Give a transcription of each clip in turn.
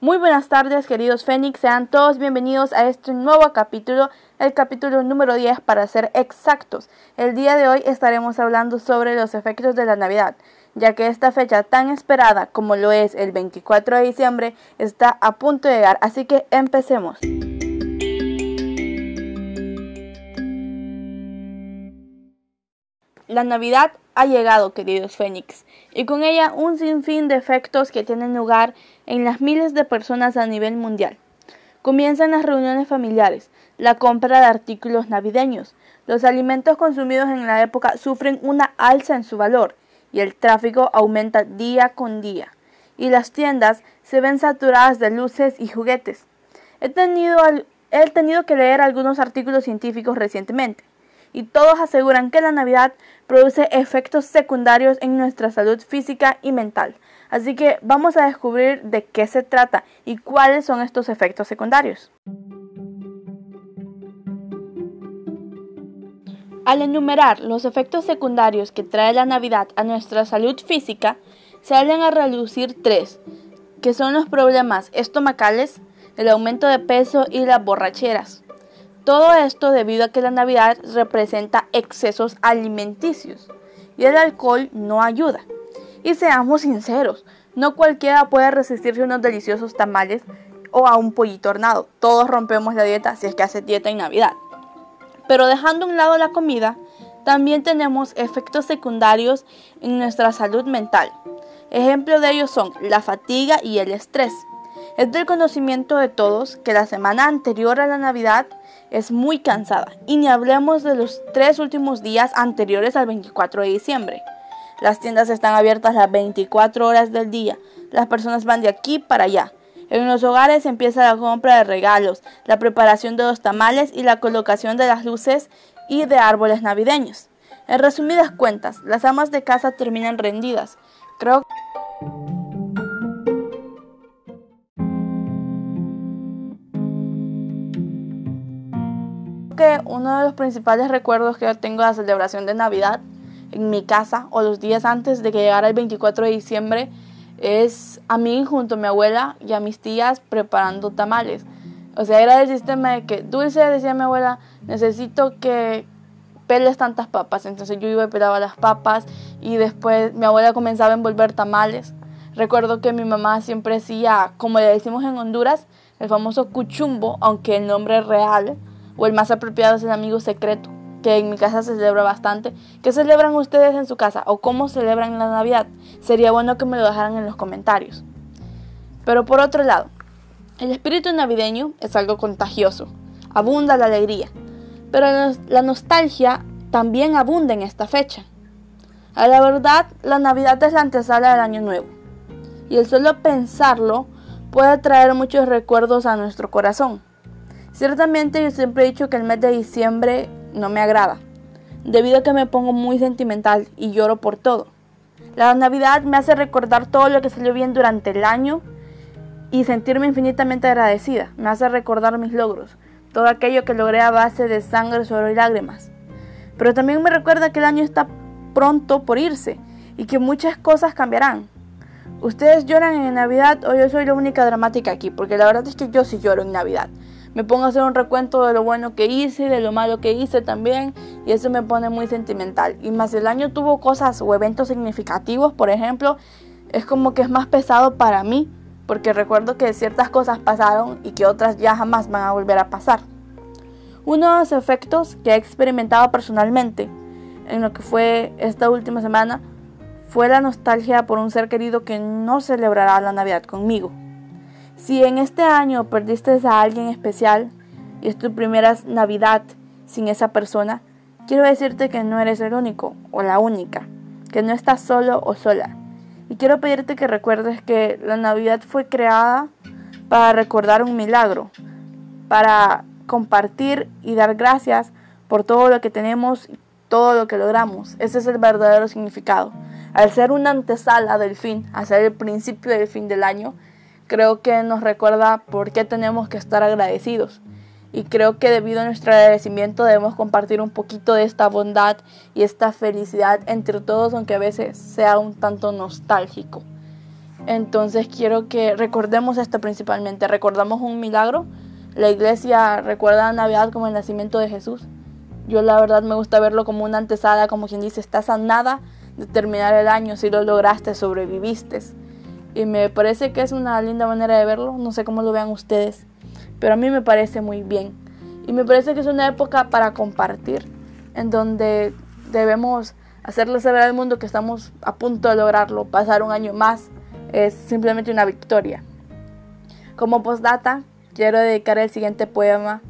Muy buenas tardes, queridos Fénix. Sean todos bienvenidos a este nuevo capítulo, el capítulo número 10 para ser exactos. El día de hoy estaremos hablando sobre los efectos de la Navidad, ya que esta fecha tan esperada como lo es el 24 de diciembre está a punto de llegar. Así que empecemos. La Navidad ha llegado, queridos Fénix, y con ella un sinfín de efectos que tienen lugar en las miles de personas a nivel mundial. Comienzan las reuniones familiares, la compra de artículos navideños, los alimentos consumidos en la época sufren una alza en su valor y el tráfico aumenta día con día, y las tiendas se ven saturadas de luces y juguetes. He tenido, he tenido que leer algunos artículos científicos recientemente y todos aseguran que la Navidad produce efectos secundarios en nuestra salud física y mental. Así que vamos a descubrir de qué se trata y cuáles son estos efectos secundarios. Al enumerar los efectos secundarios que trae la Navidad a nuestra salud física, salen a reducir tres, que son los problemas estomacales, el aumento de peso y las borracheras. Todo esto debido a que la Navidad representa excesos alimenticios y el alcohol no ayuda. Y seamos sinceros, no cualquiera puede resistirse a unos deliciosos tamales o a un pollito hornado. Todos rompemos la dieta si es que hace dieta en Navidad. Pero dejando a un lado la comida, también tenemos efectos secundarios en nuestra salud mental. Ejemplos de ellos son la fatiga y el estrés. Es del conocimiento de todos que la semana anterior a la Navidad es muy cansada y ni hablemos de los tres últimos días anteriores al 24 de diciembre. Las tiendas están abiertas las 24 horas del día, las personas van de aquí para allá. En los hogares empieza la compra de regalos, la preparación de los tamales y la colocación de las luces y de árboles navideños. En resumidas cuentas, las amas de casa terminan rendidas. Creo uno de los principales recuerdos que yo tengo de la celebración de Navidad en mi casa o los días antes de que llegara el 24 de diciembre es a mí junto a mi abuela y a mis tías preparando tamales. O sea, era el sistema de que, Dulce, decía mi abuela, necesito que peles tantas papas. Entonces yo iba y pelaba las papas y después mi abuela comenzaba a envolver tamales. Recuerdo que mi mamá siempre hacía, como le decimos en Honduras, el famoso cuchumbo, aunque el nombre real o el más apropiado es el amigo secreto, que en mi casa se celebra bastante. ¿Qué celebran ustedes en su casa o cómo celebran la Navidad? Sería bueno que me lo dejaran en los comentarios. Pero por otro lado, el espíritu navideño es algo contagioso, abunda la alegría, pero la nostalgia también abunda en esta fecha. A la verdad, la Navidad es la antesala del Año Nuevo, y el solo pensarlo puede traer muchos recuerdos a nuestro corazón. Ciertamente yo siempre he dicho que el mes de diciembre no me agrada, debido a que me pongo muy sentimental y lloro por todo. La Navidad me hace recordar todo lo que salió bien durante el año y sentirme infinitamente agradecida. Me hace recordar mis logros, todo aquello que logré a base de sangre, suero y lágrimas. Pero también me recuerda que el año está pronto por irse y que muchas cosas cambiarán. ¿Ustedes lloran en Navidad o yo soy la única dramática aquí? Porque la verdad es que yo sí lloro en Navidad me pongo a hacer un recuento de lo bueno que hice, de lo malo que hice también, y eso me pone muy sentimental. Y más el año tuvo cosas o eventos significativos, por ejemplo, es como que es más pesado para mí, porque recuerdo que ciertas cosas pasaron y que otras ya jamás van a volver a pasar. Uno de los efectos que he experimentado personalmente en lo que fue esta última semana fue la nostalgia por un ser querido que no celebrará la Navidad conmigo. Si en este año perdiste a alguien especial y es tu primera Navidad sin esa persona, quiero decirte que no eres el único o la única, que no estás solo o sola. Y quiero pedirte que recuerdes que la Navidad fue creada para recordar un milagro, para compartir y dar gracias por todo lo que tenemos y todo lo que logramos. Ese es el verdadero significado. Al ser una antesala del fin, al ser el principio del fin del año, creo que nos recuerda por qué tenemos que estar agradecidos. Y creo que debido a nuestro agradecimiento debemos compartir un poquito de esta bondad y esta felicidad entre todos, aunque a veces sea un tanto nostálgico. Entonces quiero que recordemos esto principalmente. Recordamos un milagro. La iglesia recuerda a Navidad como el nacimiento de Jesús. Yo la verdad me gusta verlo como una antesada, como quien dice, estás a nada de terminar el año, si lo lograste, sobreviviste. Y me parece que es una linda manera de verlo, no sé cómo lo vean ustedes, pero a mí me parece muy bien. Y me parece que es una época para compartir, en donde debemos hacerle saber al mundo que estamos a punto de lograrlo, pasar un año más es simplemente una victoria. Como postdata, quiero dedicar el siguiente poema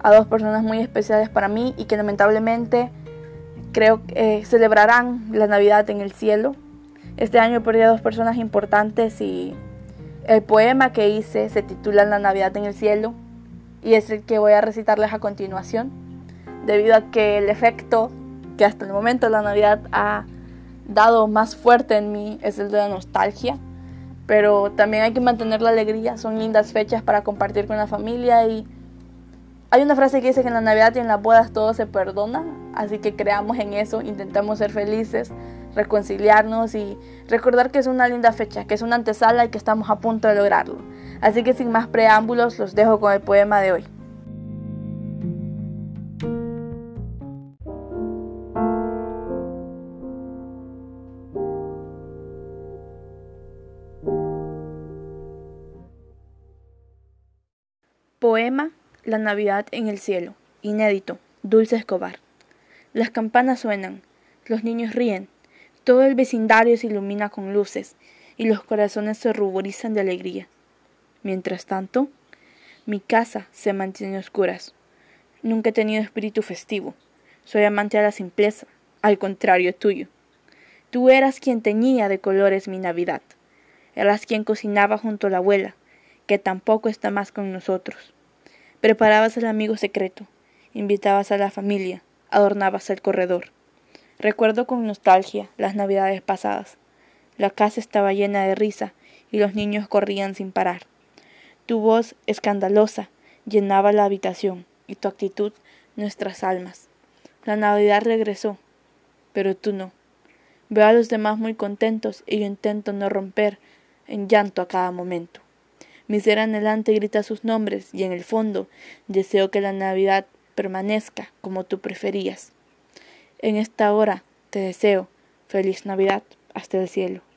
a dos personas muy especiales para mí y que lamentablemente creo que eh, celebrarán la Navidad en el cielo. Este año perdí a dos personas importantes y el poema que hice se titula La Navidad en el cielo y es el que voy a recitarles a continuación, debido a que el efecto que hasta el momento la Navidad ha dado más fuerte en mí es el de la nostalgia pero también hay que mantener la alegría, son lindas fechas para compartir con la familia y hay una frase que dice que en la Navidad y en las bodas todo se perdona, así que creamos en eso, intentamos ser felices, reconciliarnos y recordar que es una linda fecha, que es una antesala y que estamos a punto de lograrlo. Así que sin más preámbulos los dejo con el poema de hoy. Poema La Navidad en el cielo. Inédito. Dulce Escobar. Las campanas suenan, los niños ríen, todo el vecindario se ilumina con luces y los corazones se ruborizan de alegría. Mientras tanto, mi casa se mantiene a oscuras. Nunca he tenido espíritu festivo. Soy amante a la simpleza, al contrario tuyo. Tú eras quien teñía de colores mi Navidad. Eras quien cocinaba junto a la abuela, que tampoco está más con nosotros. Preparabas el amigo secreto, invitabas a la familia, adornabas el corredor. Recuerdo con nostalgia las navidades pasadas. La casa estaba llena de risa y los niños corrían sin parar. Tu voz escandalosa llenaba la habitación y tu actitud nuestras almas. La Navidad regresó, pero tú no. Veo a los demás muy contentos y yo intento no romper en llanto a cada momento. Mi ser anhelante grita sus nombres y en el fondo deseo que la Navidad permanezca como tú preferías. En esta hora te deseo feliz Navidad hasta el cielo.